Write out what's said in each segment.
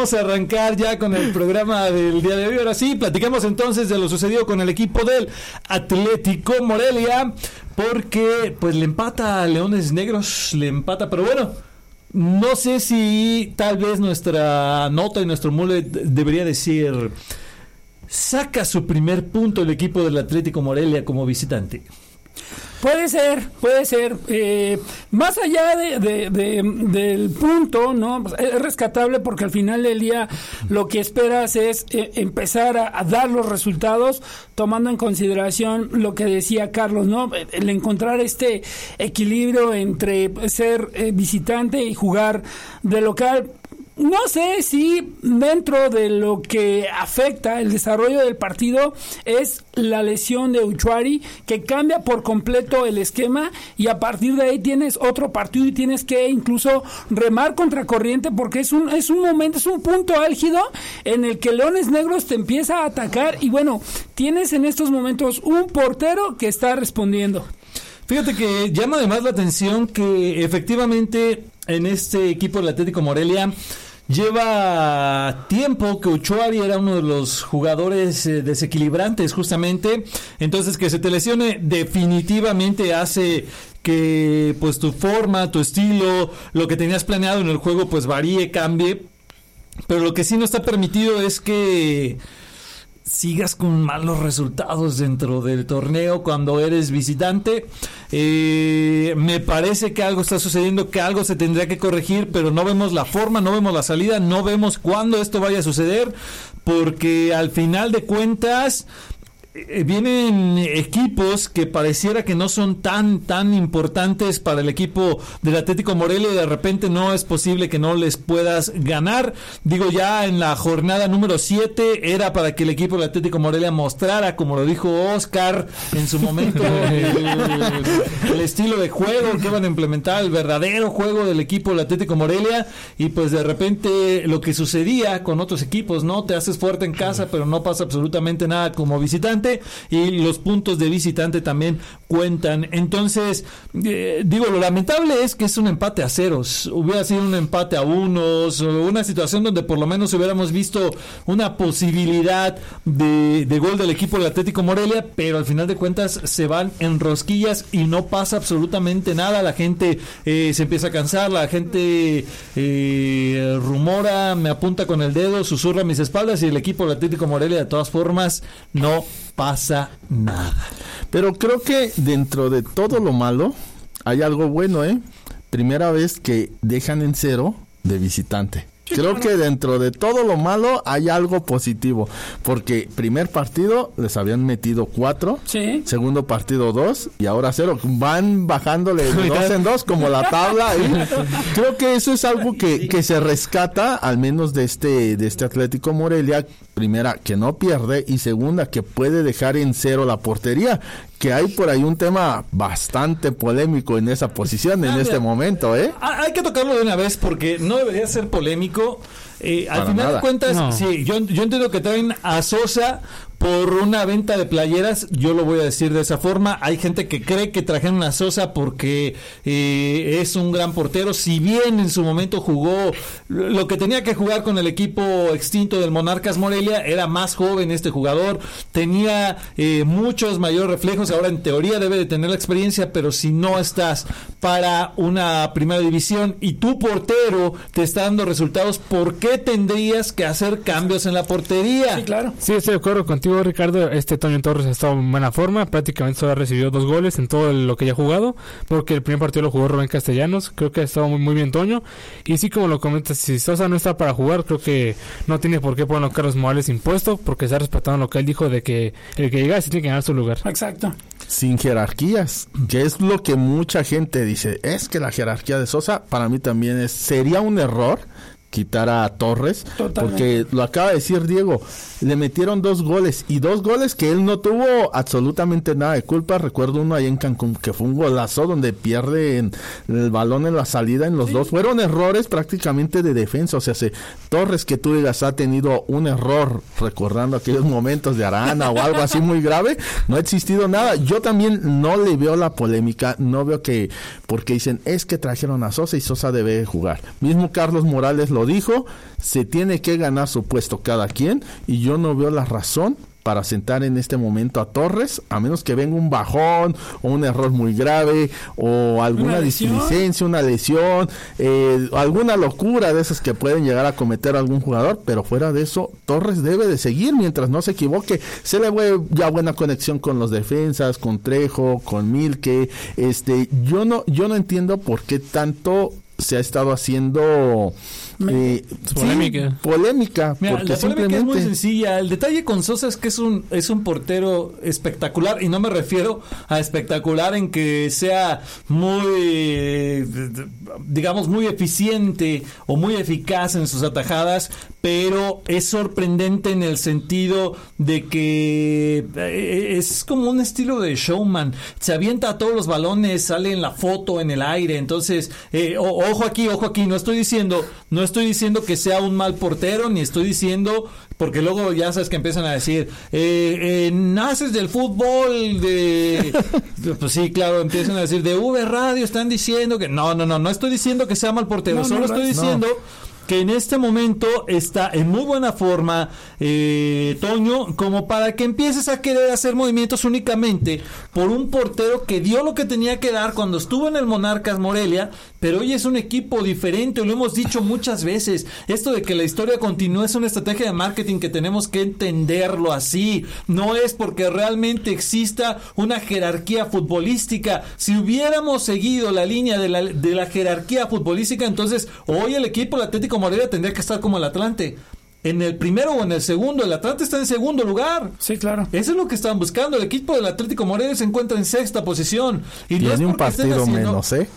vamos a arrancar ya con el programa del día de hoy. Ahora sí, platicamos entonces de lo sucedido con el equipo del Atlético Morelia, porque pues le empata a Leones Negros, le empata, pero bueno, no sé si tal vez nuestra nota y nuestro mule debería decir saca su primer punto el equipo del Atlético Morelia como visitante. Puede ser, puede ser. Eh, más allá de, del punto, ¿no? Es rescatable porque al final del día lo que esperas es eh, empezar a, dar los resultados tomando en consideración lo que decía Carlos, ¿no? El encontrar este equilibrio entre ser eh, visitante y jugar de local no sé si dentro de lo que afecta el desarrollo del partido es la lesión de Uchuari que cambia por completo el esquema y a partir de ahí tienes otro partido y tienes que incluso remar contra corriente porque es un es un momento es un punto álgido en el que Leones Negros te empieza a atacar y bueno tienes en estos momentos un portero que está respondiendo. Fíjate que llama además la atención que efectivamente en este equipo del Atlético Morelia Lleva tiempo que Uchuari era uno de los jugadores eh, desequilibrantes justamente, entonces que se te lesione definitivamente hace que pues tu forma, tu estilo, lo que tenías planeado en el juego pues varíe, cambie, pero lo que sí no está permitido es que sigas con malos resultados dentro del torneo cuando eres visitante. Eh, me parece que algo está sucediendo, que algo se tendría que corregir, pero no vemos la forma, no vemos la salida, no vemos cuándo esto vaya a suceder, porque al final de cuentas vienen equipos que pareciera que no son tan tan importantes para el equipo del Atlético Morelia y de repente no es posible que no les puedas ganar. Digo ya en la jornada número 7 era para que el equipo del Atlético Morelia mostrara, como lo dijo Oscar en su momento, el, estilo de juego que van a implementar, el verdadero juego del equipo del Atlético Morelia y pues de repente lo que sucedía con otros equipos, ¿no? Te haces fuerte en casa pero no pasa absolutamente nada como visitante y los puntos de visitante también cuentan. Entonces, eh, digo, lo lamentable es que es un empate a ceros. Hubiera sido un empate a unos, una situación donde por lo menos hubiéramos visto una posibilidad de, gol del equipo del Atlético Morelia, pero al final de cuentas se van en rosquillas y no pasa absolutamente nada. La gente eh, se empieza a cansar, la gente eh, rumora, me apunta con el dedo, susurra mis espaldas y el equipo Atlético Morelia de todas formas no pasa nada. Pero creo que dentro de todo lo malo hay algo bueno, ¿eh? Primera vez que dejan en cero de visitante. Creo que dentro de todo lo malo hay algo positivo, porque primer partido les habían metido cuatro, segundo partido dos y ahora cero. Van bajándole de dos en dos como la tabla. Creo que eso es algo que, que se rescata, al menos de este, de este Atlético Morelia, primera, que no pierde y segunda, que puede dejar en cero la portería, que hay por ahí un tema bastante polémico en esa posición en ah, este momento, ¿eh? Hay que tocarlo de una vez porque no debería ser polémico. Eh, al final de cuentas, sí, yo, yo entiendo que traen a Sosa por una venta de playeras, yo lo voy a decir de esa forma. Hay gente que cree que trajeron a Sosa porque eh, es un gran portero. Si bien en su momento jugó lo que tenía que jugar con el equipo extinto del Monarcas Morelia, era más joven este jugador, tenía eh, muchos mayores reflejos. Ahora en teoría debe de tener la experiencia, pero si no estás para una primera división y tu portero te está dando resultados, ¿por qué tendrías que hacer cambios en la portería? Sí, claro. Sí, estoy de acuerdo contigo Ricardo, este Toño Torres ha estado en buena forma, prácticamente solo ha recibido dos goles en todo lo que ya ha jugado, porque el primer partido lo jugó Rubén Castellanos, creo que ha estado muy, muy bien Toño, y sí como lo comentas, si Sosa no está para jugar, creo que no tiene por qué poner a Carlos Morales impuesto, porque está respetando lo que él dijo de que el que llega se tiene que ganar su lugar. Exacto. Sin jerarquías, que es lo que mucha gente dice, es que la jerarquía de Sosa para mí también es, sería un error quitar a Torres, porque lo acaba de decir Diego, le metieron dos goles y dos goles que él no tuvo absolutamente nada de culpa. Recuerdo uno ahí en Cancún que fue un golazo donde pierde el balón en la salida en los dos. Fueron errores prácticamente de defensa. O sea, se, Torres que tú digas ha tenido un error recordando aquellos momentos de Arana o algo así muy grave. No ha existido nada. Yo también no le veo la polémica. No veo que porque dicen es que trajeron a Sosa y Sosa debe jugar. Mismo Carlos Morales lo lo dijo, se tiene que ganar su puesto cada quien y yo no veo la razón para sentar en este momento a Torres, a menos que venga un bajón o un error muy grave o alguna displicencia, una lesión, eh, alguna locura de esas que pueden llegar a cometer algún jugador, pero fuera de eso, Torres debe de seguir mientras no se equivoque. Se le ve ya buena conexión con los defensas, con Trejo, con Milke. Este, yo no, yo no entiendo por qué tanto se ha estado haciendo eh, sí, Polémica. polémica, Mira, porque la polémica es muy sencilla. El detalle con Sosa es que es un, es un portero espectacular y no me refiero a espectacular en que sea muy, digamos, muy eficiente o muy eficaz en sus atajadas, pero es sorprendente en el sentido de que eh, es como un estilo de showman. Se avienta a todos los balones, sale en la foto, en el aire. Entonces, eh, o- ojo aquí, ojo aquí. No estoy diciendo, no estoy diciendo que sea un mal portero, ni estoy diciendo, porque luego ya sabes que empiezan a decir, eh, eh, naces del fútbol, de, pues sí, claro, empiezan a decir de V Radio, están diciendo que no, no, no, no estoy diciendo que sea mal portero, No, solo no, estoy no. diciendo que en este momento está en muy buena forma eh, Toño como para que empieces a querer hacer movimientos únicamente por un portero que dio lo que tenía que dar cuando estuvo en el Monarcas Morelia pero hoy es un equipo diferente lo hemos dicho muchas veces esto de que la historia continúa es una estrategia de marketing que tenemos que entenderlo así no es porque realmente exista una jerarquía futbolística si hubiéramos seguido la línea de la, de la jerarquía futbolística entonces hoy el equipo del Atlético Morelia tendría que estar como el Atlante en el primero o en el segundo el Atlante está en segundo lugar Sí, claro. eso es lo que están buscando. El equipo del Atlético Morelia se encuentra en sexta posición. Y no es un partido haciendo- menos, ¿eh?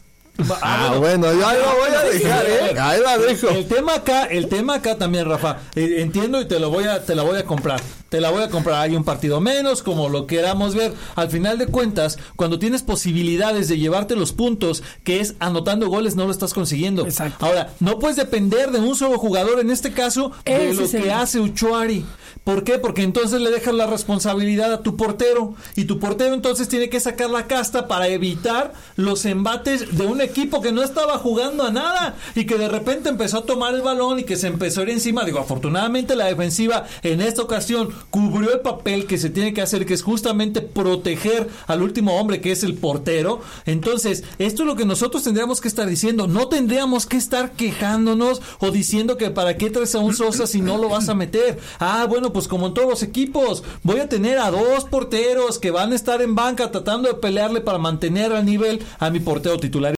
Va- Ah, bueno, yo ahí lo voy a dejar, ¿eh? Ahí la dejo. El tema acá, el tema acá también, Rafa. eh, entiendo y te lo voy a, te la voy a comprar. Te la voy a comprar. Hay un partido menos, como lo queramos ver. Al final de cuentas, cuando tienes posibilidades de llevarte los puntos, que es anotando goles, no lo estás consiguiendo. Exacto. Ahora, no puedes depender de un solo jugador, en este caso, de Ese lo es el- que hace Uchuari. ¿Por qué? Porque entonces le dejas la responsabilidad a tu portero y tu portero entonces tiene que sacar la casta para evitar los embates de un equipo que no estaba jugando a nada y que de repente empezó a tomar el balón y que se empezó a ir encima. Digo, afortunadamente la defensiva en esta ocasión cubrió el papel que se tiene que hacer, que es justamente proteger al último hombre que es el portero. Entonces, esto es lo que nosotros tendríamos que estar diciendo. No tendríamos que estar quejándonos o diciendo que para qué traes a un Sosa si no lo vas a meter. Ah, bueno, pues como en todos los equipos, voy a tener a dos porteros que van a estar en banca tratando de pelearle para mantener al nivel a mi portero titular.